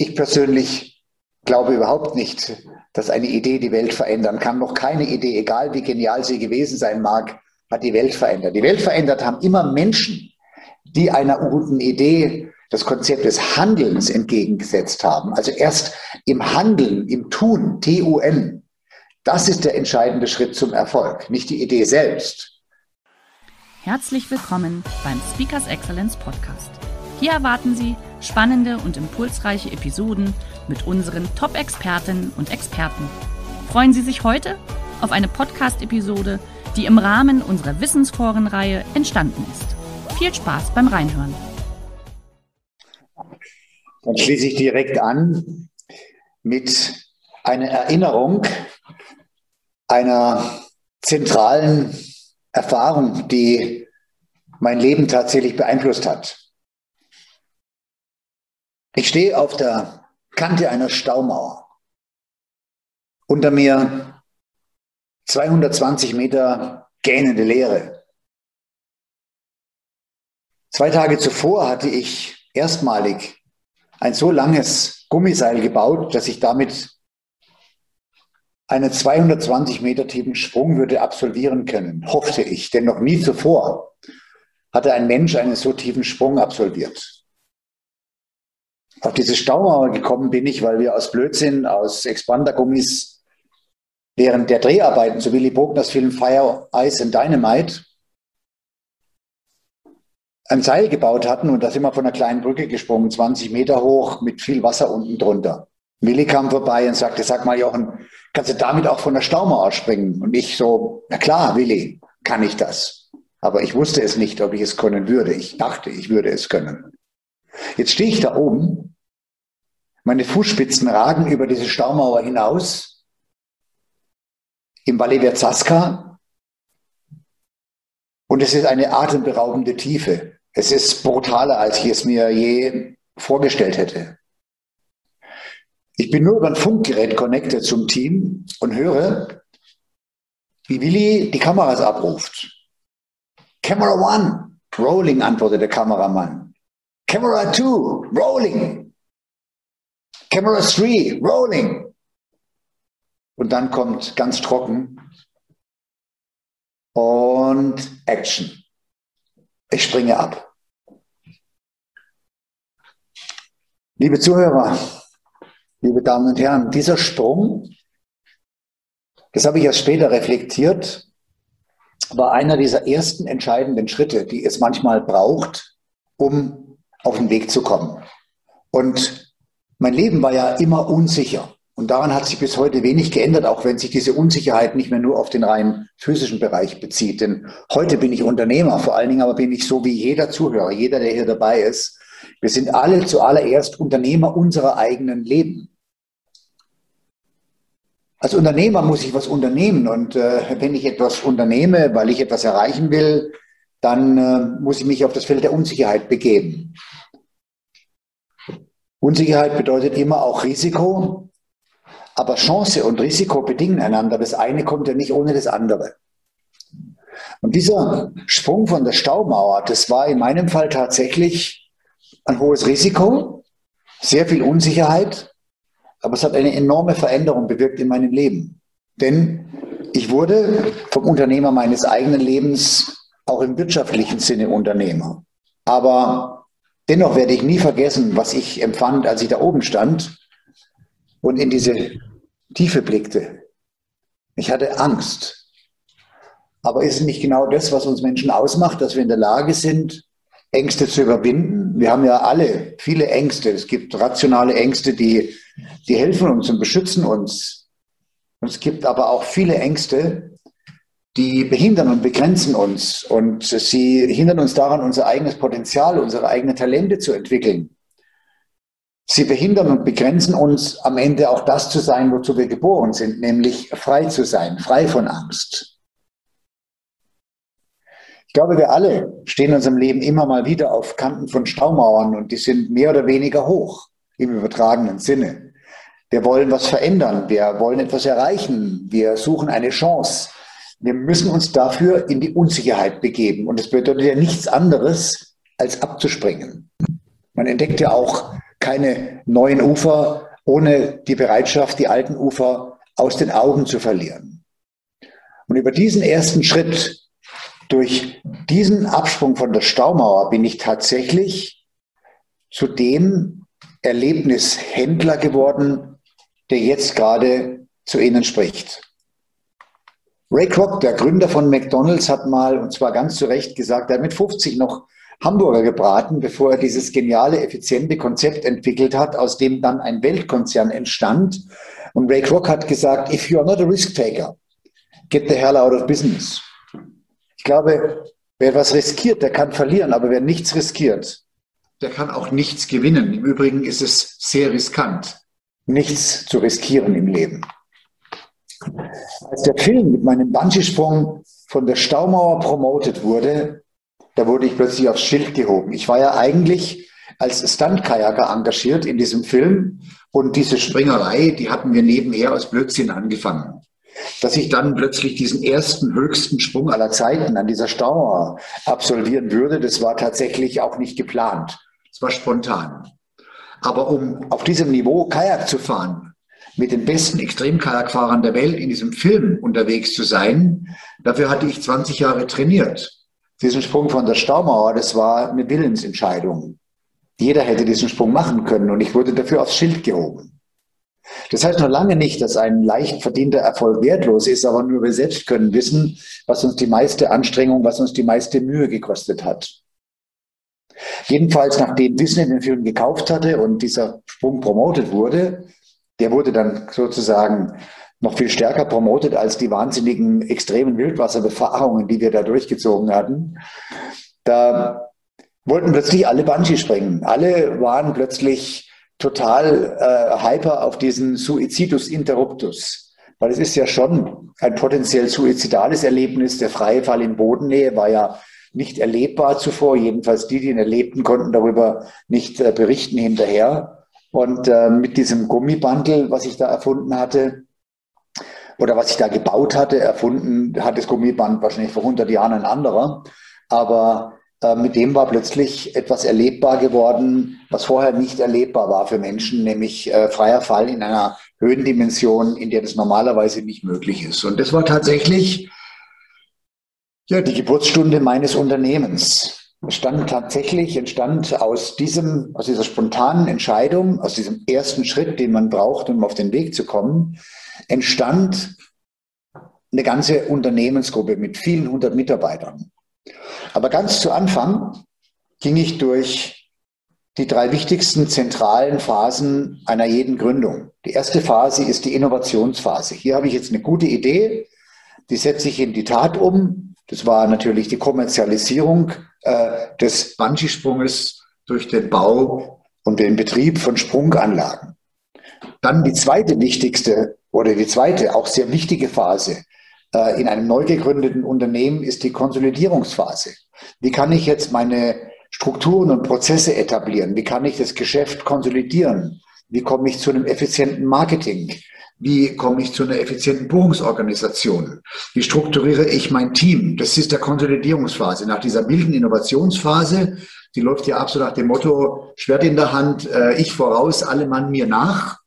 Ich persönlich glaube überhaupt nicht, dass eine Idee die Welt verändern kann. Noch keine Idee, egal wie genial sie gewesen sein mag, hat die Welt verändert. Die Welt verändert haben immer Menschen, die einer guten Idee das Konzept des Handelns entgegengesetzt haben. Also erst im Handeln, im Tun, T-U-N. Das ist der entscheidende Schritt zum Erfolg, nicht die Idee selbst. Herzlich willkommen beim Speakers Excellence Podcast. Hier erwarten Sie spannende und impulsreiche Episoden mit unseren Top-Expertinnen und Experten. Freuen Sie sich heute auf eine Podcast-Episode, die im Rahmen unserer Wissensforenreihe entstanden ist. Viel Spaß beim Reinhören. Dann schließe ich direkt an mit einer Erinnerung einer zentralen Erfahrung, die mein Leben tatsächlich beeinflusst hat. Ich stehe auf der Kante einer Staumauer. Unter mir 220 Meter gähnende Leere. Zwei Tage zuvor hatte ich erstmalig ein so langes Gummiseil gebaut, dass ich damit einen 220 Meter tiefen Sprung würde absolvieren können, hoffte ich, denn noch nie zuvor hatte ein Mensch einen so tiefen Sprung absolviert. Auf diese Staumauer gekommen bin ich, weil wir aus Blödsinn, aus Expandergummis während der Dreharbeiten zu Willy Bogners Film Fire, Ice and Dynamite ein Seil gebaut hatten und da sind wir von einer kleinen Brücke gesprungen, 20 Meter hoch, mit viel Wasser unten drunter. Willi kam vorbei und sagte, sag mal Jochen, kannst du damit auch von der Staumauer springen? Und ich so, na klar, Willi, kann ich das. Aber ich wusste es nicht, ob ich es können würde. Ich dachte, ich würde es können. Jetzt stehe ich da oben, meine Fußspitzen ragen über diese Staumauer hinaus, im Valle Verzaska, und es ist eine atemberaubende Tiefe. Es ist brutaler, als ich es mir je vorgestellt hätte. Ich bin nur über ein Funkgerät connected zum Team und höre, wie Willi die Kameras abruft. Camera One, Rolling, antwortet der Kameramann. Camera 2, rolling. Camera 3, rolling. Und dann kommt ganz trocken und Action. Ich springe ab. Liebe Zuhörer, liebe Damen und Herren, dieser Sprung, das habe ich erst später reflektiert, war einer dieser ersten entscheidenden Schritte, die es manchmal braucht, um auf den Weg zu kommen. Und mein Leben war ja immer unsicher. Und daran hat sich bis heute wenig geändert, auch wenn sich diese Unsicherheit nicht mehr nur auf den rein physischen Bereich bezieht. Denn heute bin ich Unternehmer, vor allen Dingen aber bin ich so wie jeder Zuhörer, jeder, der hier dabei ist. Wir sind alle zuallererst Unternehmer unserer eigenen Leben. Als Unternehmer muss ich was unternehmen und äh, wenn ich etwas unternehme, weil ich etwas erreichen will, dann äh, muss ich mich auf das Feld der Unsicherheit begeben. Unsicherheit bedeutet immer auch Risiko, aber Chance und Risiko bedingen einander. Das eine kommt ja nicht ohne das andere. Und dieser Sprung von der Staumauer, das war in meinem Fall tatsächlich ein hohes Risiko, sehr viel Unsicherheit, aber es hat eine enorme Veränderung bewirkt in meinem Leben. Denn ich wurde vom Unternehmer meines eigenen Lebens auch im wirtschaftlichen Sinne Unternehmer. Aber dennoch werde ich nie vergessen, was ich empfand, als ich da oben stand und in diese Tiefe blickte. Ich hatte Angst. Aber ist es nicht genau das, was uns Menschen ausmacht, dass wir in der Lage sind, Ängste zu überwinden? Wir haben ja alle viele Ängste. Es gibt rationale Ängste, die, die helfen uns und beschützen uns. Und es gibt aber auch viele Ängste, die behindern und begrenzen uns und sie hindern uns daran, unser eigenes Potenzial, unsere eigenen Talente zu entwickeln. Sie behindern und begrenzen uns am Ende auch das zu sein, wozu wir geboren sind, nämlich frei zu sein, frei von Angst. Ich glaube, wir alle stehen in unserem Leben immer mal wieder auf Kanten von Staumauern und die sind mehr oder weniger hoch im übertragenen Sinne. Wir wollen was verändern, wir wollen etwas erreichen, wir suchen eine Chance. Wir müssen uns dafür in die Unsicherheit begeben und es bedeutet ja nichts anderes, als abzuspringen. Man entdeckt ja auch keine neuen Ufer ohne die Bereitschaft, die alten Ufer aus den Augen zu verlieren. Und über diesen ersten Schritt, durch diesen Absprung von der Staumauer, bin ich tatsächlich zu dem Erlebnishändler geworden, der jetzt gerade zu Ihnen spricht. Ray Kroc, der Gründer von McDonald's, hat mal, und zwar ganz zu Recht gesagt, er hat mit 50 noch Hamburger gebraten, bevor er dieses geniale, effiziente Konzept entwickelt hat, aus dem dann ein Weltkonzern entstand. Und Ray Kroc hat gesagt, if you are not a risk taker, get the hell out of business. Ich glaube, wer was riskiert, der kann verlieren, aber wer nichts riskiert, der kann auch nichts gewinnen. Im Übrigen ist es sehr riskant, nichts zu riskieren im Leben. Als der Film mit meinem Bungee-Sprung von der Staumauer promotet wurde, da wurde ich plötzlich aufs Schild gehoben. Ich war ja eigentlich als Stunt-Kajaker engagiert in diesem Film und diese Springerei, die hatten wir nebenher aus Blödsinn angefangen. Dass ich dann plötzlich diesen ersten höchsten Sprung aller Zeiten an dieser Stauer absolvieren würde, das war tatsächlich auch nicht geplant. Es war spontan. Aber um auf diesem Niveau Kajak zu fahren, mit den besten Extremkajakfahrern der Welt in diesem Film unterwegs zu sein, dafür hatte ich 20 Jahre trainiert diesen Sprung von der Staumauer, das war eine Willensentscheidung. Jeder hätte diesen Sprung machen können und ich wurde dafür aufs Schild gehoben. Das heißt noch lange nicht, dass ein leicht verdienter Erfolg wertlos ist, aber nur wir selbst können wissen, was uns die meiste Anstrengung, was uns die meiste Mühe gekostet hat. Jedenfalls, nachdem Disney den Film gekauft hatte und dieser Sprung promotet wurde, der wurde dann sozusagen noch viel stärker promotet als die wahnsinnigen extremen Wildwasserbefahrungen, die wir da durchgezogen hatten. Da wollten plötzlich alle Bungee springen. Alle waren plötzlich total äh, hyper auf diesen Suicidus interruptus. Weil es ist ja schon ein potenziell suizidales Erlebnis. Der freie Fall in Bodennähe war ja nicht erlebbar zuvor. Jedenfalls die, die ihn erlebten, konnten darüber nicht äh, berichten hinterher. Und äh, mit diesem Gummibandel, was ich da erfunden hatte, oder was ich da gebaut hatte, erfunden hat das Gummiband wahrscheinlich vor 100 Jahren ein anderer. Aber äh, mit dem war plötzlich etwas erlebbar geworden, was vorher nicht erlebbar war für Menschen, nämlich äh, freier Fall in einer Höhendimension, in der das normalerweise nicht möglich ist. Und das war tatsächlich ja, die Geburtsstunde meines Unternehmens. Stand tatsächlich, entstand aus diesem, aus dieser spontanen Entscheidung, aus diesem ersten Schritt, den man braucht, um auf den Weg zu kommen, entstand eine ganze Unternehmensgruppe mit vielen hundert Mitarbeitern. Aber ganz zu Anfang ging ich durch die drei wichtigsten zentralen Phasen einer jeden Gründung. Die erste Phase ist die Innovationsphase. Hier habe ich jetzt eine gute Idee, die setze ich in die Tat um. Das war natürlich die Kommerzialisierung äh, des Bungee-Sprunges durch den Bau und den Betrieb von Sprunganlagen. Dann die zweite wichtigste oder die zweite, auch sehr wichtige Phase äh, in einem neu gegründeten Unternehmen ist die Konsolidierungsphase. Wie kann ich jetzt meine Strukturen und Prozesse etablieren? Wie kann ich das Geschäft konsolidieren? Wie komme ich zu einem effizienten Marketing? Wie komme ich zu einer effizienten Buchungsorganisation? Wie strukturiere ich mein Team? Das ist der Konsolidierungsphase. Nach dieser milden Innovationsphase, die läuft ja ab so nach dem Motto, Schwert in der Hand, äh, ich voraus, alle Mann mir nach.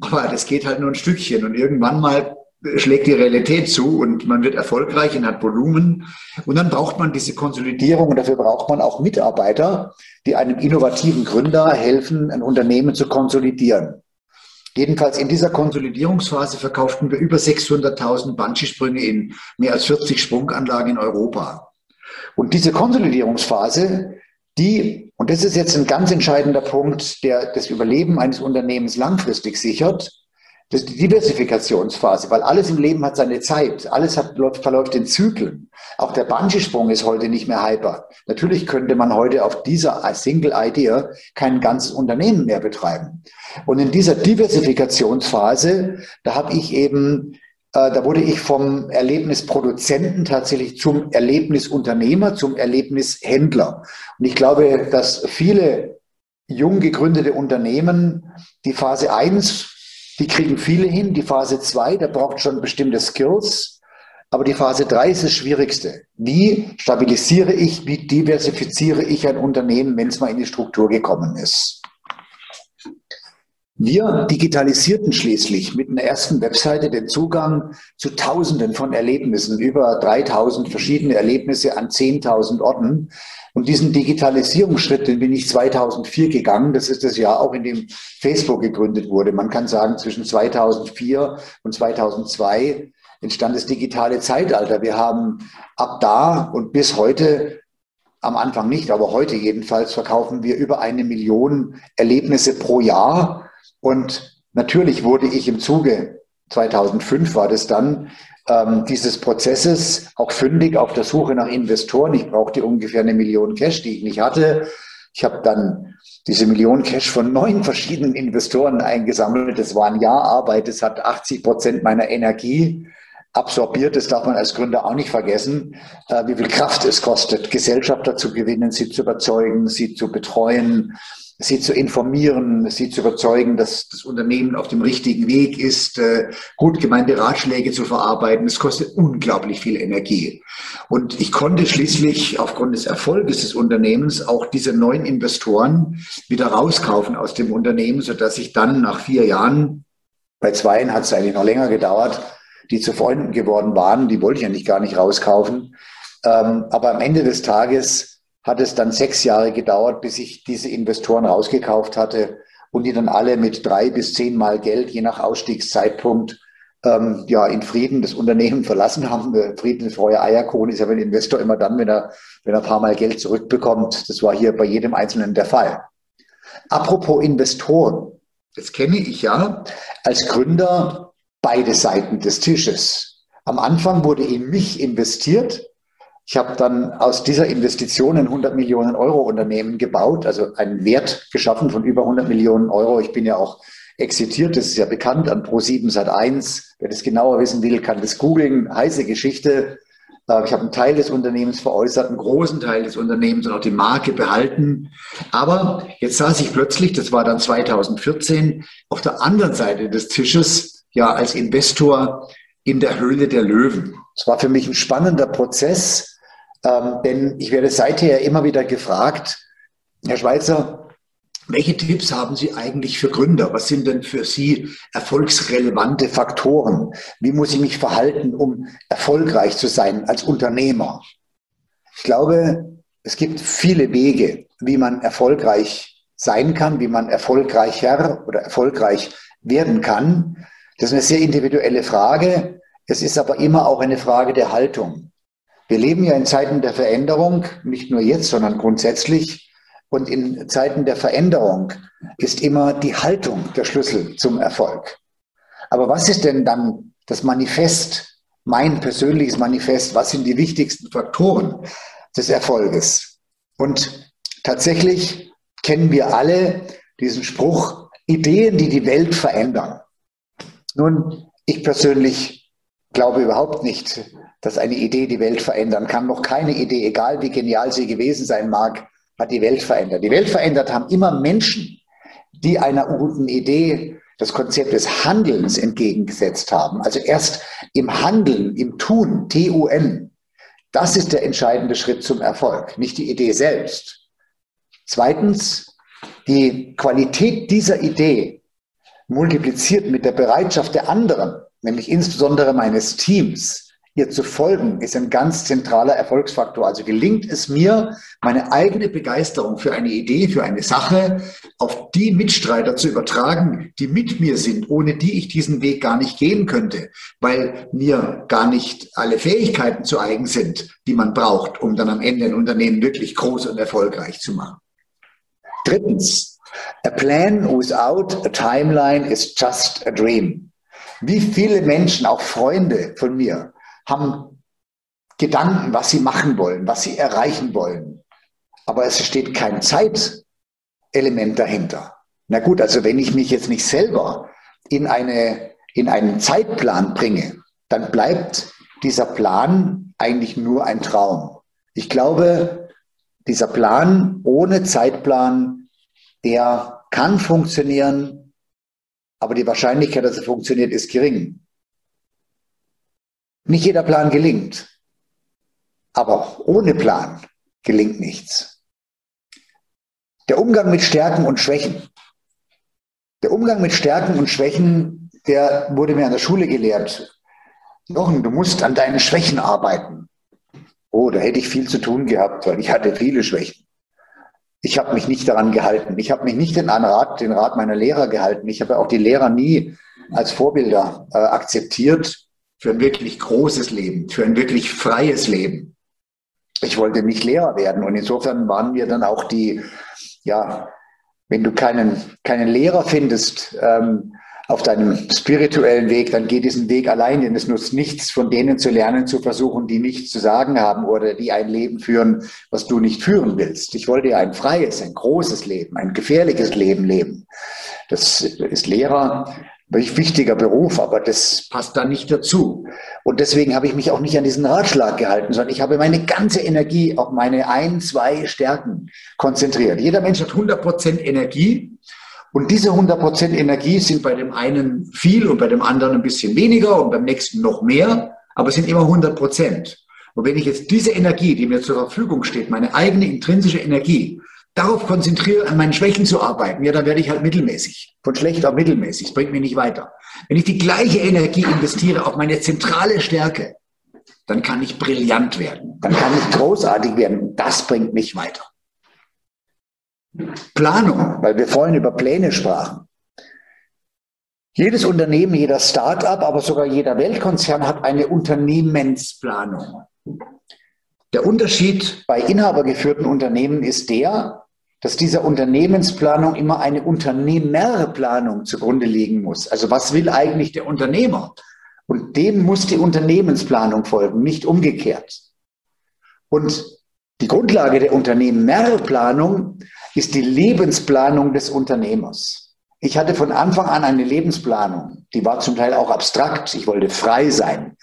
Aber das geht halt nur ein Stückchen und irgendwann mal schlägt die Realität zu und man wird erfolgreich und hat Volumen. Und dann braucht man diese Konsolidierung und dafür braucht man auch Mitarbeiter, die einem innovativen Gründer helfen, ein Unternehmen zu konsolidieren. Jedenfalls in dieser Konsolidierungsphase verkauften wir über 600.000 Bungee-Sprünge in mehr als 40 Sprunganlagen in Europa. Und diese Konsolidierungsphase, die, und das ist jetzt ein ganz entscheidender Punkt, der das Überleben eines Unternehmens langfristig sichert, Das ist die Diversifikationsphase, weil alles im Leben hat seine Zeit. Alles hat, verläuft in Zyklen. Auch der Bungee-Sprung ist heute nicht mehr hyper. Natürlich könnte man heute auf dieser Single Idea kein ganzes Unternehmen mehr betreiben. Und in dieser Diversifikationsphase, da habe ich eben, äh, da wurde ich vom Erlebnisproduzenten tatsächlich zum Erlebnisunternehmer, zum Erlebnishändler. Und ich glaube, dass viele jung gegründete Unternehmen die Phase 1 die kriegen viele hin. Die Phase 2, da braucht schon bestimmte Skills. Aber die Phase 3 ist das Schwierigste. Wie stabilisiere ich, wie diversifiziere ich ein Unternehmen, wenn es mal in die Struktur gekommen ist? Wir digitalisierten schließlich mit einer ersten Webseite den Zugang zu Tausenden von Erlebnissen, über 3000 verschiedene Erlebnisse an 10.000 Orten. Und diesen Digitalisierungsschritt, den bin ich 2004 gegangen. Das ist das Jahr auch, in dem Facebook gegründet wurde. Man kann sagen, zwischen 2004 und 2002 entstand das digitale Zeitalter. Wir haben ab da und bis heute, am Anfang nicht, aber heute jedenfalls, verkaufen wir über eine Million Erlebnisse pro Jahr. Und natürlich wurde ich im Zuge 2005 war das dann, ähm, dieses Prozesses auch fündig auf der Suche nach Investoren. Ich brauchte ungefähr eine Million Cash, die ich nicht hatte. Ich habe dann diese Million Cash von neun verschiedenen Investoren eingesammelt. Das war ein Jahr Arbeit. Das hat 80 Prozent meiner Energie absorbiert. Das darf man als Gründer auch nicht vergessen, äh, wie viel Kraft es kostet, Gesellschafter zu gewinnen, sie zu überzeugen, sie zu betreuen, sie zu informieren, sie zu überzeugen, dass das Unternehmen auf dem richtigen Weg ist, äh, gut gemeinte Ratschläge zu verarbeiten. Es kostet unglaublich viel Energie. Und ich konnte schließlich aufgrund des Erfolges des Unternehmens auch diese neuen Investoren wieder rauskaufen aus dem Unternehmen, sodass ich dann nach vier Jahren, bei zweien hat es eigentlich noch länger gedauert, die zu Freunden geworden waren, die wollte ich eigentlich gar nicht rauskaufen. Ähm, aber am Ende des Tages hat es dann sechs Jahre gedauert, bis ich diese Investoren rausgekauft hatte und die dann alle mit drei bis zehnmal Geld, je nach Ausstiegszeitpunkt, ähm, ja, in Frieden das Unternehmen verlassen haben. Frieden ist vorher Eierkuchen, ist ja ein Investor immer dann, wenn er, wenn er ein paar Mal Geld zurückbekommt. Das war hier bei jedem Einzelnen der Fall. Apropos Investoren. Das kenne ich ja als Gründer beide Seiten des Tisches. Am Anfang wurde in mich investiert ich habe dann aus dieser Investition ein 100 Millionen Euro Unternehmen gebaut, also einen Wert geschaffen von über 100 Millionen Euro. Ich bin ja auch exitiert, das ist ja bekannt an Pro7 Sat 1. Wer das genauer wissen will, kann das googeln. Heiße Geschichte. Äh, ich habe einen Teil des Unternehmens veräußert, einen großen Teil des Unternehmens und auch die Marke behalten. Aber jetzt saß ich plötzlich, das war dann 2014, auf der anderen Seite des Tisches, ja, als Investor in der Höhle der Löwen. Es war für mich ein spannender Prozess, ähm, denn ich werde seither immer wieder gefragt, Herr Schweizer, welche Tipps haben Sie eigentlich für Gründer? Was sind denn für Sie erfolgsrelevante Faktoren? Wie muss ich mich verhalten, um erfolgreich zu sein als Unternehmer? Ich glaube, es gibt viele Wege, wie man erfolgreich sein kann, wie man erfolgreicher oder erfolgreich werden kann. Das ist eine sehr individuelle Frage. Es ist aber immer auch eine Frage der Haltung. Wir leben ja in Zeiten der Veränderung, nicht nur jetzt, sondern grundsätzlich. Und in Zeiten der Veränderung ist immer die Haltung der Schlüssel zum Erfolg. Aber was ist denn dann das Manifest, mein persönliches Manifest? Was sind die wichtigsten Faktoren des Erfolges? Und tatsächlich kennen wir alle diesen Spruch, Ideen, die die Welt verändern. Nun, ich persönlich glaube überhaupt nicht, dass eine Idee die Welt verändern kann. Noch keine Idee, egal wie genial sie gewesen sein mag, hat die Welt verändert. Die Welt verändert haben immer Menschen, die einer guten Idee das Konzept des Handelns entgegengesetzt haben. Also erst im Handeln, im Tun, T-U-N. Das ist der entscheidende Schritt zum Erfolg, nicht die Idee selbst. Zweitens, die Qualität dieser Idee multipliziert mit der Bereitschaft der anderen, nämlich insbesondere meines Teams, ihr zu folgen, ist ein ganz zentraler Erfolgsfaktor. Also gelingt es mir, meine eigene Begeisterung für eine Idee, für eine Sache auf die Mitstreiter zu übertragen, die mit mir sind, ohne die ich diesen Weg gar nicht gehen könnte, weil mir gar nicht alle Fähigkeiten zu eigen sind, die man braucht, um dann am Ende ein Unternehmen wirklich groß und erfolgreich zu machen. Drittens, a plan without a timeline is just a dream. Wie viele Menschen, auch Freunde von mir, haben Gedanken, was sie machen wollen, was sie erreichen wollen. Aber es steht kein Zeitelement dahinter. Na gut, also wenn ich mich jetzt nicht selber in, eine, in einen Zeitplan bringe, dann bleibt dieser Plan eigentlich nur ein Traum. Ich glaube, dieser Plan ohne Zeitplan, der kann funktionieren, aber die Wahrscheinlichkeit, dass er funktioniert, ist gering. Nicht jeder Plan gelingt, aber ohne Plan gelingt nichts. Der Umgang mit Stärken und Schwächen. Der Umgang mit Stärken und Schwächen, der wurde mir an der Schule gelehrt. Jochen, du musst an deinen Schwächen arbeiten. Oh, da hätte ich viel zu tun gehabt, weil ich hatte viele Schwächen. Ich habe mich nicht daran gehalten. Ich habe mich nicht in Rat, den Rat meiner Lehrer gehalten. Ich habe auch die Lehrer nie als Vorbilder äh, akzeptiert für ein wirklich großes Leben, für ein wirklich freies Leben. Ich wollte nicht Lehrer werden und insofern waren wir dann auch die, ja, wenn du keinen, keinen Lehrer findest, ähm, auf deinem spirituellen Weg, dann geh diesen Weg allein, denn es nutzt nichts, von denen zu lernen, zu versuchen, die nichts zu sagen haben oder die ein Leben führen, was du nicht führen willst. Ich wollte ja ein freies, ein großes Leben, ein gefährliches Leben leben. Das ist Lehrer wichtiger Beruf, aber das passt da nicht dazu. Und deswegen habe ich mich auch nicht an diesen Ratschlag gehalten, sondern ich habe meine ganze Energie auf meine ein, zwei Stärken konzentriert. Jeder Mensch hat 100 Prozent Energie und diese 100% Energie sind bei dem einen viel und bei dem anderen ein bisschen weniger und beim nächsten noch mehr, aber sind immer 100%. Und wenn ich jetzt diese Energie, die mir zur Verfügung steht, meine eigene intrinsische Energie, darauf konzentriere, an meinen Schwächen zu arbeiten, ja, dann werde ich halt mittelmäßig. Von schlecht auf mittelmäßig. Das bringt mich nicht weiter. Wenn ich die gleiche Energie investiere auf meine zentrale Stärke, dann kann ich brillant werden. Dann kann ich großartig werden. Das bringt mich weiter. Planung, weil wir vorhin über Pläne sprachen. Jedes Unternehmen, jeder Start-up, aber sogar jeder Weltkonzern hat eine Unternehmensplanung. Der Unterschied bei inhabergeführten Unternehmen ist der, dass dieser Unternehmensplanung immer eine Unternehmerplanung zugrunde liegen muss. Also was will eigentlich der Unternehmer? Und dem muss die Unternehmensplanung folgen, nicht umgekehrt. Und die Grundlage der Unternehmerplanung ist die Lebensplanung des Unternehmers. Ich hatte von Anfang an eine Lebensplanung. Die war zum Teil auch abstrakt. Ich wollte frei sein.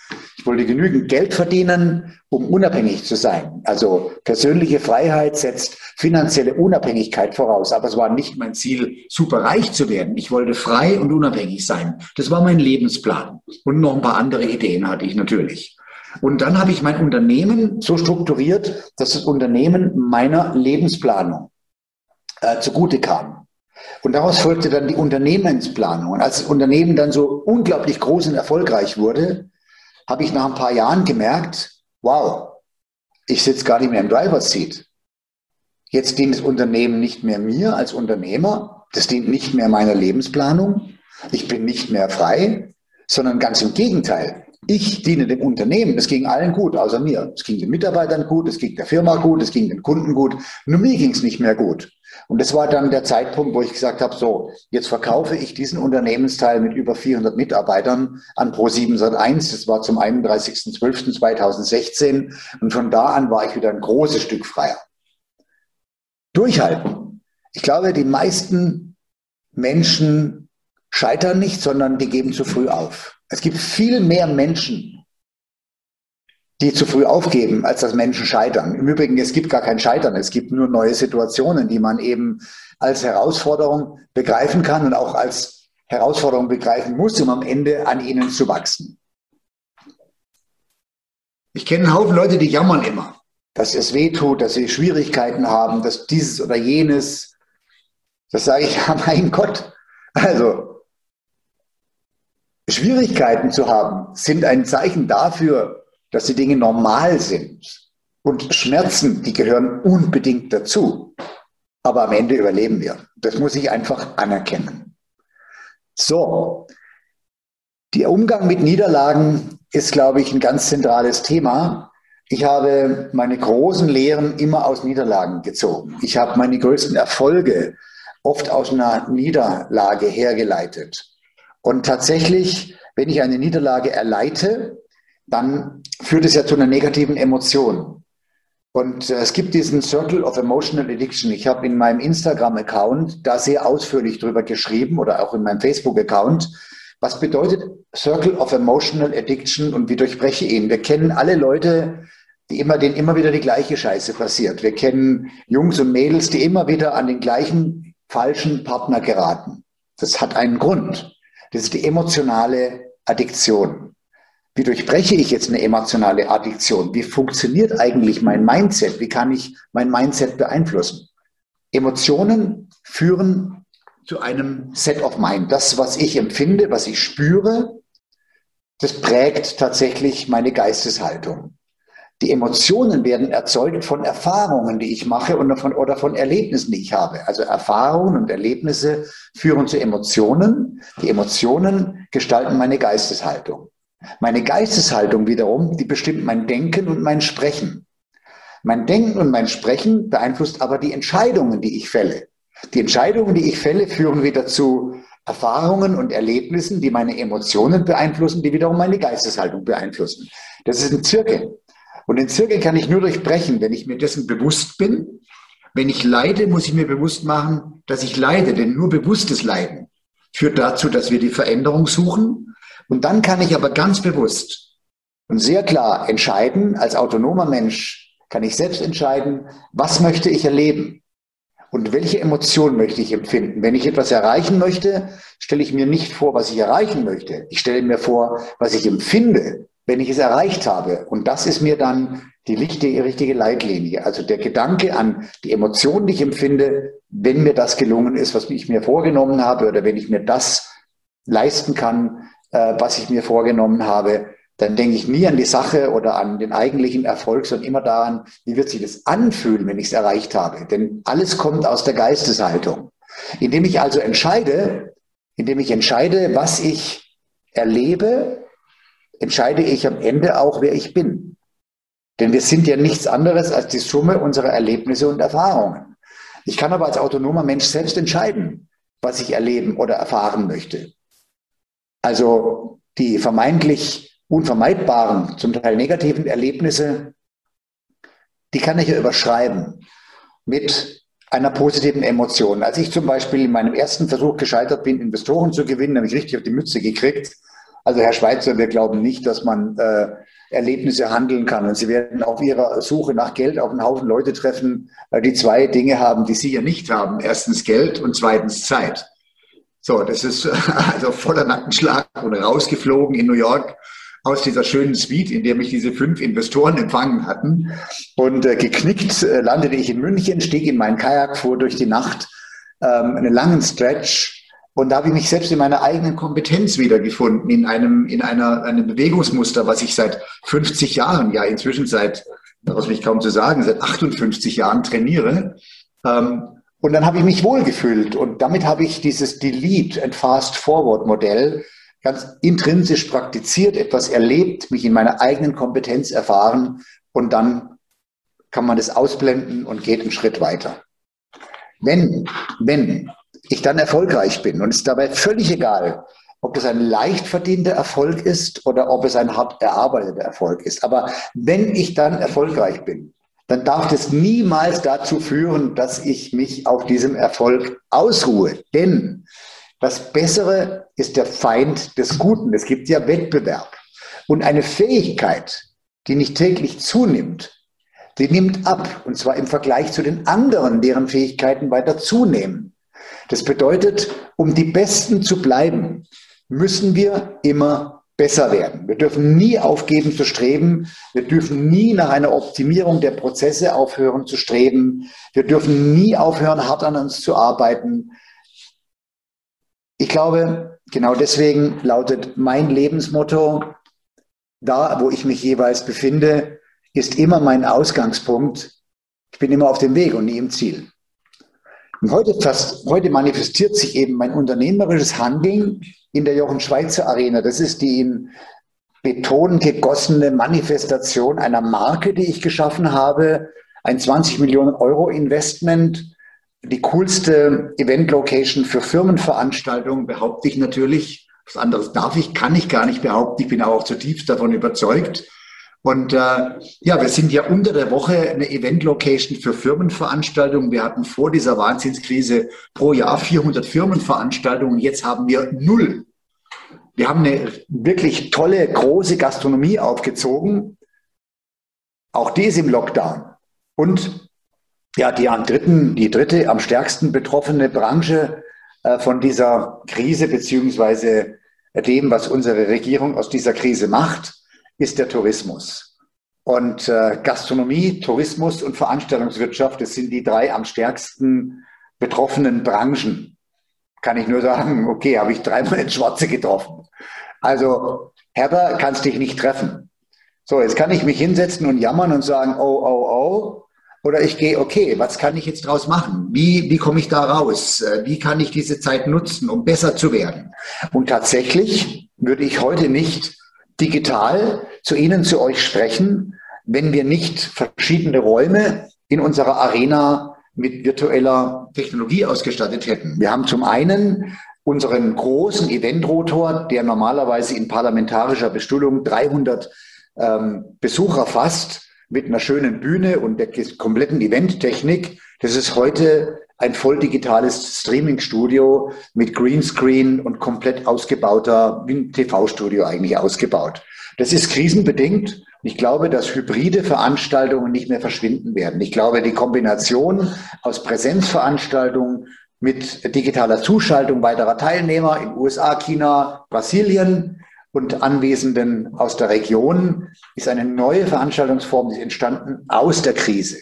Ich wollte genügend Geld verdienen, um unabhängig zu sein. Also persönliche Freiheit setzt finanzielle Unabhängigkeit voraus. Aber es war nicht mein Ziel, super reich zu werden. Ich wollte frei und unabhängig sein. Das war mein Lebensplan. Und noch ein paar andere Ideen hatte ich natürlich. Und dann habe ich mein Unternehmen so strukturiert, dass das Unternehmen meiner Lebensplanung äh, zugute kam. Und daraus folgte dann die Unternehmensplanung. Und als das Unternehmen dann so unglaublich groß und erfolgreich wurde, habe ich nach ein paar Jahren gemerkt, wow, ich sitze gar nicht mehr im Driver's Seat. Jetzt dient das Unternehmen nicht mehr mir als Unternehmer, das dient nicht mehr meiner Lebensplanung, ich bin nicht mehr frei, sondern ganz im Gegenteil. Ich diene dem Unternehmen, es ging allen gut, außer mir. Es ging den Mitarbeitern gut, es ging der Firma gut, es ging den Kunden gut. Nur mir ging es nicht mehr gut. Und das war dann der Zeitpunkt, wo ich gesagt habe, so, jetzt verkaufe ich diesen Unternehmensteil mit über 400 Mitarbeitern an Pro701. Das war zum 31.12.2016. Und von da an war ich wieder ein großes Stück freier. Durchhalten. Ich glaube, die meisten Menschen scheitern nicht, sondern die geben zu früh auf. Es gibt viel mehr Menschen, die zu früh aufgeben, als dass Menschen scheitern. Im Übrigen, es gibt gar kein Scheitern, es gibt nur neue Situationen, die man eben als Herausforderung begreifen kann und auch als Herausforderung begreifen muss, um am Ende an ihnen zu wachsen. Ich kenne einen Haufen Leute, die jammern immer, dass es weh tut, dass sie Schwierigkeiten haben, dass dieses oder jenes. Das sage ich, ja, mein Gott. Also, Schwierigkeiten zu haben, sind ein Zeichen dafür, dass die Dinge normal sind. Und Schmerzen, die gehören unbedingt dazu. Aber am Ende überleben wir. Das muss ich einfach anerkennen. So, der Umgang mit Niederlagen ist, glaube ich, ein ganz zentrales Thema. Ich habe meine großen Lehren immer aus Niederlagen gezogen. Ich habe meine größten Erfolge oft aus einer Niederlage hergeleitet. Und tatsächlich, wenn ich eine Niederlage erleite, dann führt es ja zu einer negativen Emotion. Und äh, es gibt diesen Circle of Emotional Addiction. Ich habe in meinem Instagram-Account da sehr ausführlich drüber geschrieben oder auch in meinem Facebook-Account. Was bedeutet Circle of Emotional Addiction und wie durchbreche ich ihn? Wir kennen alle Leute, die immer, denen immer wieder die gleiche Scheiße passiert. Wir kennen Jungs und Mädels, die immer wieder an den gleichen falschen Partner geraten. Das hat einen Grund. Das ist die emotionale Addiktion. Wie durchbreche ich jetzt eine emotionale Addiktion? Wie funktioniert eigentlich mein Mindset? Wie kann ich mein Mindset beeinflussen? Emotionen führen zu einem Set of Mind. Das, was ich empfinde, was ich spüre, das prägt tatsächlich meine Geisteshaltung. Die Emotionen werden erzeugt von Erfahrungen, die ich mache und von, oder von Erlebnissen, die ich habe. Also Erfahrungen und Erlebnisse führen zu Emotionen. Die Emotionen gestalten meine Geisteshaltung. Meine Geisteshaltung wiederum, die bestimmt mein Denken und mein Sprechen. Mein Denken und mein Sprechen beeinflusst aber die Entscheidungen, die ich fälle. Die Entscheidungen, die ich fälle, führen wieder zu Erfahrungen und Erlebnissen, die meine Emotionen beeinflussen, die wiederum meine Geisteshaltung beeinflussen. Das ist ein Zirkel. Und den Zirkel kann ich nur durchbrechen, wenn ich mir dessen bewusst bin. Wenn ich leide, muss ich mir bewusst machen, dass ich leide, denn nur bewusstes Leiden führt dazu, dass wir die Veränderung suchen. Und dann kann ich aber ganz bewusst und sehr klar entscheiden, als autonomer Mensch kann ich selbst entscheiden, was möchte ich erleben und welche Emotionen möchte ich empfinden. Wenn ich etwas erreichen möchte, stelle ich mir nicht vor, was ich erreichen möchte. Ich stelle mir vor, was ich empfinde wenn ich es erreicht habe. Und das ist mir dann die richtige, richtige Leitlinie. Also der Gedanke an die Emotionen, die ich empfinde, wenn mir das gelungen ist, was ich mir vorgenommen habe, oder wenn ich mir das leisten kann, äh, was ich mir vorgenommen habe, dann denke ich nie an die Sache oder an den eigentlichen Erfolg, sondern immer daran, wie wird sich das anfühlen, wenn ich es erreicht habe. Denn alles kommt aus der Geisteshaltung. Indem ich also entscheide, indem ich entscheide, was ich erlebe, entscheide ich am Ende auch, wer ich bin. Denn wir sind ja nichts anderes als die Summe unserer Erlebnisse und Erfahrungen. Ich kann aber als autonomer Mensch selbst entscheiden, was ich erleben oder erfahren möchte. Also die vermeintlich unvermeidbaren, zum Teil negativen Erlebnisse, die kann ich ja überschreiben mit einer positiven Emotion. Als ich zum Beispiel in meinem ersten Versuch gescheitert bin, Investoren zu gewinnen, habe ich richtig auf die Mütze gekriegt also Herr Schweitzer, wir glauben nicht, dass man äh, Erlebnisse handeln kann. Und Sie werden auf Ihrer Suche nach Geld auf einen Haufen Leute treffen, äh, die zwei Dinge haben, die Sie ja nicht haben. Erstens Geld und zweitens Zeit. So, das ist also voller Nackenschlag und rausgeflogen in New York aus dieser schönen Suite, in der mich diese fünf Investoren empfangen hatten. Und äh, geknickt äh, landete ich in München, stieg in meinen Kajak, fuhr durch die Nacht ähm, einen langen Stretch und da habe ich mich selbst in meiner eigenen Kompetenz wiedergefunden, in einem, in einer, einem Bewegungsmuster, was ich seit 50 Jahren, ja inzwischen seit, was mich kaum zu sagen, seit 58 Jahren trainiere. Ähm, und dann habe ich mich wohlgefühlt und damit habe ich dieses Delete and Fast Forward Modell ganz intrinsisch praktiziert, etwas erlebt, mich in meiner eigenen Kompetenz erfahren und dann kann man das ausblenden und geht einen Schritt weiter. Wenn, wenn ich dann erfolgreich bin. Und es ist dabei völlig egal, ob das ein leicht verdienter Erfolg ist oder ob es ein hart erarbeiteter Erfolg ist. Aber wenn ich dann erfolgreich bin, dann darf das niemals dazu führen, dass ich mich auf diesem Erfolg ausruhe. Denn das Bessere ist der Feind des Guten. Es gibt ja Wettbewerb. Und eine Fähigkeit, die nicht täglich zunimmt, die nimmt ab. Und zwar im Vergleich zu den anderen, deren Fähigkeiten weiter zunehmen. Das bedeutet, um die Besten zu bleiben, müssen wir immer besser werden. Wir dürfen nie aufgeben zu streben. Wir dürfen nie nach einer Optimierung der Prozesse aufhören zu streben. Wir dürfen nie aufhören, hart an uns zu arbeiten. Ich glaube, genau deswegen lautet mein Lebensmotto, da wo ich mich jeweils befinde, ist immer mein Ausgangspunkt. Ich bin immer auf dem Weg und nie im Ziel. Und heute, fast, heute manifestiert sich eben mein unternehmerisches Handeln in der Jochen Schweizer Arena. Das ist die in Beton gegossene Manifestation einer Marke, die ich geschaffen habe. Ein 20 Millionen Euro Investment, die coolste Event-Location für Firmenveranstaltungen, behaupte ich natürlich. Was anderes darf ich, kann ich gar nicht behaupten. Ich bin auch zutiefst davon überzeugt. Und äh, ja, wir sind ja unter der Woche eine Event-Location für Firmenveranstaltungen. Wir hatten vor dieser Wahnsinnskrise pro Jahr 400 Firmenveranstaltungen. Jetzt haben wir null. Wir haben eine wirklich tolle, große Gastronomie aufgezogen. Auch die ist im Lockdown. Und ja, die am dritten, die dritte am stärksten betroffene Branche äh, von dieser Krise beziehungsweise dem, was unsere Regierung aus dieser Krise macht, ist der Tourismus. Und äh, Gastronomie, Tourismus und Veranstaltungswirtschaft, das sind die drei am stärksten betroffenen Branchen. Kann ich nur sagen, okay, habe ich dreimal ins Schwarze getroffen. Also, Herber, kannst dich nicht treffen. So, jetzt kann ich mich hinsetzen und jammern und sagen, oh, oh, oh. Oder ich gehe, okay, was kann ich jetzt draus machen? Wie, wie komme ich da raus? Äh, wie kann ich diese Zeit nutzen, um besser zu werden? Und tatsächlich würde ich heute nicht digital zu Ihnen, zu euch sprechen, wenn wir nicht verschiedene Räume in unserer Arena mit virtueller Technologie ausgestattet hätten. Wir haben zum einen unseren großen Eventrotor, der normalerweise in parlamentarischer Bestuhlung 300 ähm, Besucher fasst, mit einer schönen Bühne und der kompletten Eventtechnik. Das ist heute ein voll digitales Streaming-Studio mit Greenscreen und komplett ausgebauter, wie ein TV-Studio eigentlich ausgebaut. Das ist krisenbedingt. Ich glaube, dass hybride Veranstaltungen nicht mehr verschwinden werden. Ich glaube, die Kombination aus Präsenzveranstaltungen mit digitaler Zuschaltung weiterer Teilnehmer in USA, China, Brasilien und Anwesenden aus der Region ist eine neue Veranstaltungsform, entstanden aus der Krise.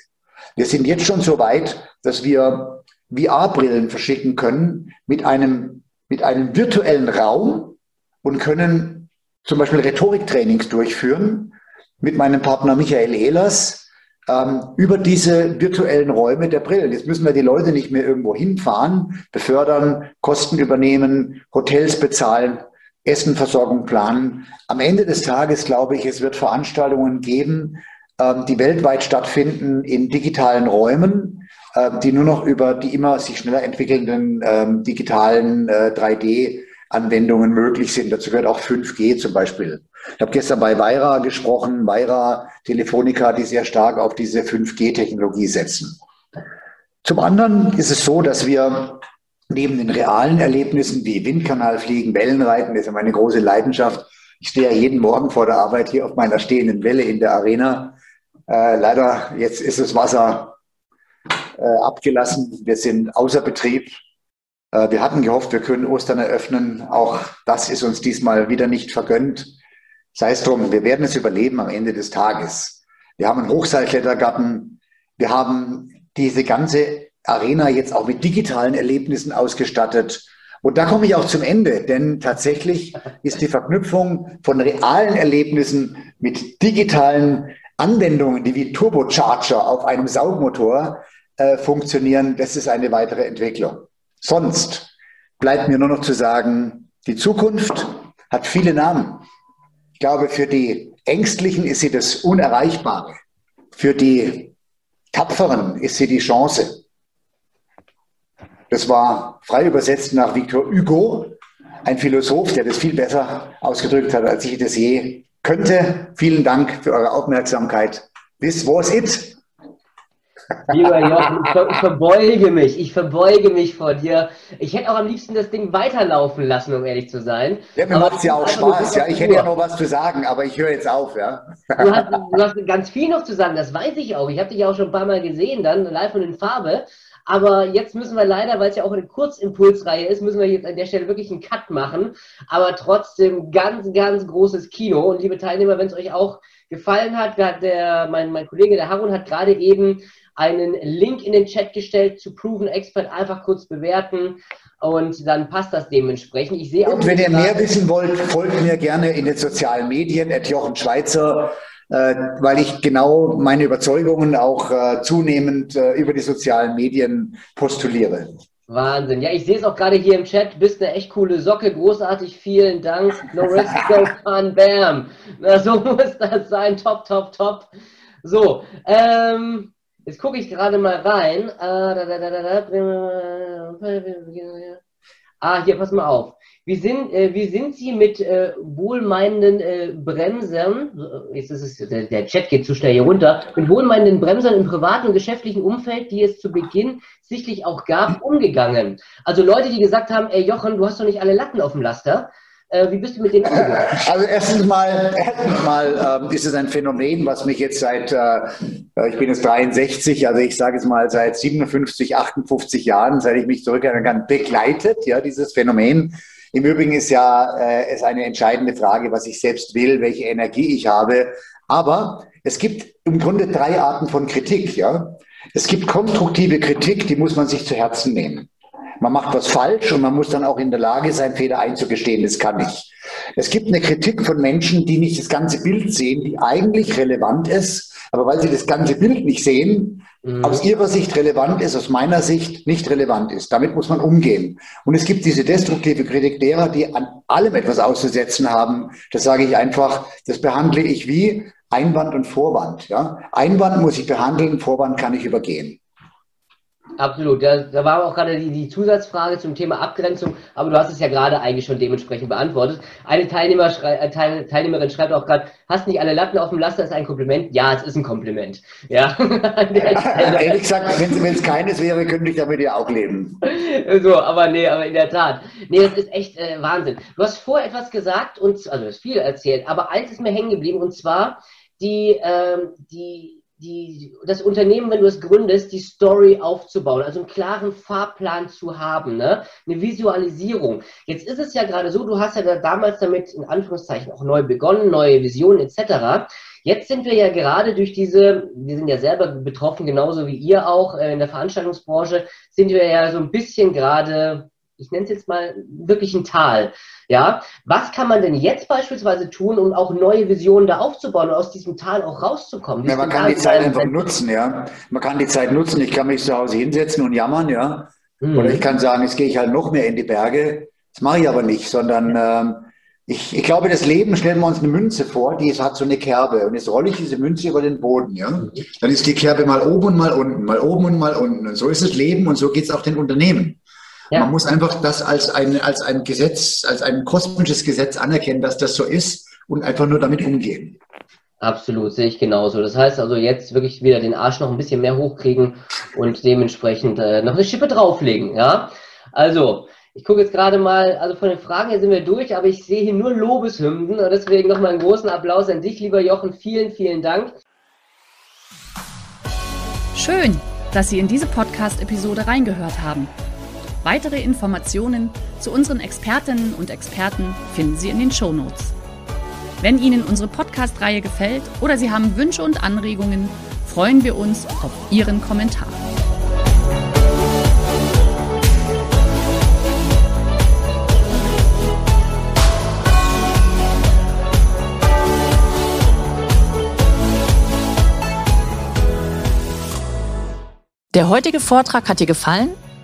Wir sind jetzt schon so weit, dass wir VR-Brillen verschicken können mit einem, mit einem virtuellen Raum und können zum Beispiel Rhetoriktrainings durchführen mit meinem Partner Michael Ehlers ähm, über diese virtuellen Räume der Brillen. Jetzt müssen wir die Leute nicht mehr irgendwo hinfahren, befördern, Kosten übernehmen, Hotels bezahlen, Essenversorgung planen. Am Ende des Tages glaube ich, es wird Veranstaltungen geben, die weltweit stattfinden in digitalen Räumen, ähm, die nur noch über die immer sich schneller entwickelnden ähm, digitalen 3D-Anwendungen äh, möglich sind. Dazu gehört auch 5G zum Beispiel. Ich habe gestern bei Weira gesprochen, Weira Telefonica, die sehr stark auf diese 5G-Technologie setzen. Zum anderen ist es so, dass wir neben den realen Erlebnissen wie Windkanalfliegen, Wellenreiten, das ist ja meine große Leidenschaft. Ich stehe ja jeden Morgen vor der Arbeit hier auf meiner stehenden Welle in der Arena. Äh, leider, jetzt ist das Wasser äh, abgelassen. Wir sind außer Betrieb. Äh, wir hatten gehofft, wir können Ostern eröffnen. Auch das ist uns diesmal wieder nicht vergönnt. Sei es drum, wir werden es überleben am Ende des Tages. Wir haben einen Hochseilklettergarten. Wir haben diese ganze Arena jetzt auch mit digitalen Erlebnissen ausgestattet. Und da komme ich auch zum Ende, denn tatsächlich ist die Verknüpfung von realen Erlebnissen mit digitalen Anwendungen, die wie Turbocharger auf einem Saugmotor äh, funktionieren, das ist eine weitere Entwicklung. Sonst bleibt mir nur noch zu sagen, die Zukunft hat viele Namen. Ich glaube, für die Ängstlichen ist sie das Unerreichbare. Für die Tapferen ist sie die Chance. Das war frei übersetzt nach Victor Hugo, ein Philosoph, der das viel besser ausgedrückt hat, als ich das je könnte. Vielen Dank für eure Aufmerksamkeit. This was it. Lieber Jochen, ich, verbeuge mich, ich verbeuge mich vor dir. Ich hätte auch am liebsten das Ding weiterlaufen lassen, um ehrlich zu sein. Ja, mir macht es ja auch Spaß, ja. Ich hätte ja noch was zu sagen, aber ich höre jetzt auf, ja. Du hast, du hast ganz viel noch zu sagen, das weiß ich auch. Ich habe dich auch schon ein paar Mal gesehen, dann live und in Farbe. Aber jetzt müssen wir leider, weil es ja auch eine Kurzimpulsreihe ist, müssen wir jetzt an der Stelle wirklich einen Cut machen. Aber trotzdem ganz, ganz großes Kino. Und liebe Teilnehmer, wenn es euch auch gefallen hat, der, mein, mein Kollege, der Harun, hat gerade eben einen Link in den Chat gestellt zu Proven Expert. Einfach kurz bewerten und dann passt das dementsprechend. Ich sehe auch. Und wenn ihr mehr wissen wollt, folgt mir gerne in den sozialen Medien, at Jochen Schweizer weil ich genau meine Überzeugungen auch äh, zunehmend äh, über die sozialen Medien postuliere. Wahnsinn. Ja, ich sehe es auch gerade hier im Chat. Bist eine echt coole Socke. Großartig. Vielen Dank. No risk, no fun. Bam. Na, so muss das sein. Top, top, top. So, ähm, jetzt gucke ich gerade mal rein. Ah, hier, pass mal auf. Wie sind, äh, wie sind Sie mit äh, wohlmeinenden äh, Bremsern, jetzt ist es, der, der, Chat geht zu schnell hier runter, mit wohlmeinenden Bremsern im privaten und geschäftlichen Umfeld, die es zu Beginn sichtlich auch gab, umgegangen? Also Leute, die gesagt haben, ey Jochen, du hast doch nicht alle Latten auf dem Laster. Äh, wie bist du mit denen umgegangen? Also erstens mal, erstens mal ähm, ist es ein Phänomen, was mich jetzt seit, äh, ich bin jetzt 63, also ich sage es mal seit 57, 58 Jahren, seit ich mich zurückerinnern kann, begleitet, ja, dieses Phänomen. Im Übrigen ist ja äh, es eine entscheidende Frage, was ich selbst will, welche Energie ich habe. Aber es gibt im Grunde drei Arten von Kritik, ja. Es gibt konstruktive Kritik, die muss man sich zu Herzen nehmen. Man macht was falsch und man muss dann auch in der Lage sein, Fehler einzugestehen. Das kann ich. Es gibt eine Kritik von Menschen, die nicht das ganze Bild sehen, die eigentlich relevant ist, aber weil sie das ganze Bild nicht sehen, mhm. aus ihrer Sicht relevant ist, aus meiner Sicht nicht relevant ist. Damit muss man umgehen. Und es gibt diese destruktive Kritik derer, die an allem etwas auszusetzen haben. Das sage ich einfach, das behandle ich wie Einwand und Vorwand. Ja? Einwand muss ich behandeln, Vorwand kann ich übergehen. Absolut. Da, da war auch gerade die, die, Zusatzfrage zum Thema Abgrenzung, aber du hast es ja gerade eigentlich schon dementsprechend beantwortet. Eine Teilnehmer schrei, äh, Teil, Teilnehmerin schreibt auch gerade, hast nicht alle Latten auf dem Laster, ist ein Kompliment? Ja, es ist ein Kompliment. Ja. Ehrlich gesagt, wenn es keines wäre, könnte ich damit ja auch leben. So, aber nee, aber in der Tat. Nee, das ist echt äh, Wahnsinn. Du hast vor etwas gesagt und, also du hast viel erzählt, aber eins ist mir hängen geblieben und zwar die, ähm, die, die, das Unternehmen, wenn du es gründest, die Story aufzubauen, also einen klaren Fahrplan zu haben, ne? eine Visualisierung. Jetzt ist es ja gerade so, du hast ja da damals damit in Anführungszeichen auch neu begonnen, neue Visionen etc. Jetzt sind wir ja gerade durch diese, wir sind ja selber betroffen, genauso wie ihr auch äh, in der Veranstaltungsbranche, sind wir ja so ein bisschen gerade ich nenne es jetzt mal wirklich ein Tal. Ja, was kann man denn jetzt beispielsweise tun, um auch neue Visionen da aufzubauen und aus diesem Tal auch rauszukommen? Ja, man kann die Zeit einfach nutzen, ja. Man kann die Zeit nutzen. Ich kann mich zu Hause hinsetzen und jammern, ja. Mhm. Oder ich kann sagen, jetzt gehe ich halt noch mehr in die Berge. Das mache ich aber nicht, sondern ähm, ich, ich glaube, das Leben stellen wir uns eine Münze vor, die hat so eine Kerbe. Und jetzt rolle ich diese Münze über den Boden, ja. Dann ist die Kerbe mal oben und mal unten, mal oben und mal unten. Und so ist das Leben und so geht es auch den Unternehmen. Ja. Man muss einfach das als ein, als ein Gesetz, als ein kosmisches Gesetz anerkennen, dass das so ist und einfach nur damit umgehen. Absolut, sehe ich genauso. Das heißt also jetzt wirklich wieder den Arsch noch ein bisschen mehr hochkriegen und dementsprechend äh, noch eine Schippe drauflegen. Ja, also ich gucke jetzt gerade mal, also von den Fragen her sind wir durch, aber ich sehe hier nur Lobeshymnen und deswegen nochmal einen großen Applaus an dich, lieber Jochen. Vielen, vielen Dank. Schön, dass Sie in diese Podcast-Episode reingehört haben. Weitere Informationen zu unseren Expertinnen und Experten finden Sie in den Show Notes. Wenn Ihnen unsere Podcast-Reihe gefällt oder Sie haben Wünsche und Anregungen, freuen wir uns auf Ihren Kommentar. Der heutige Vortrag hat dir gefallen?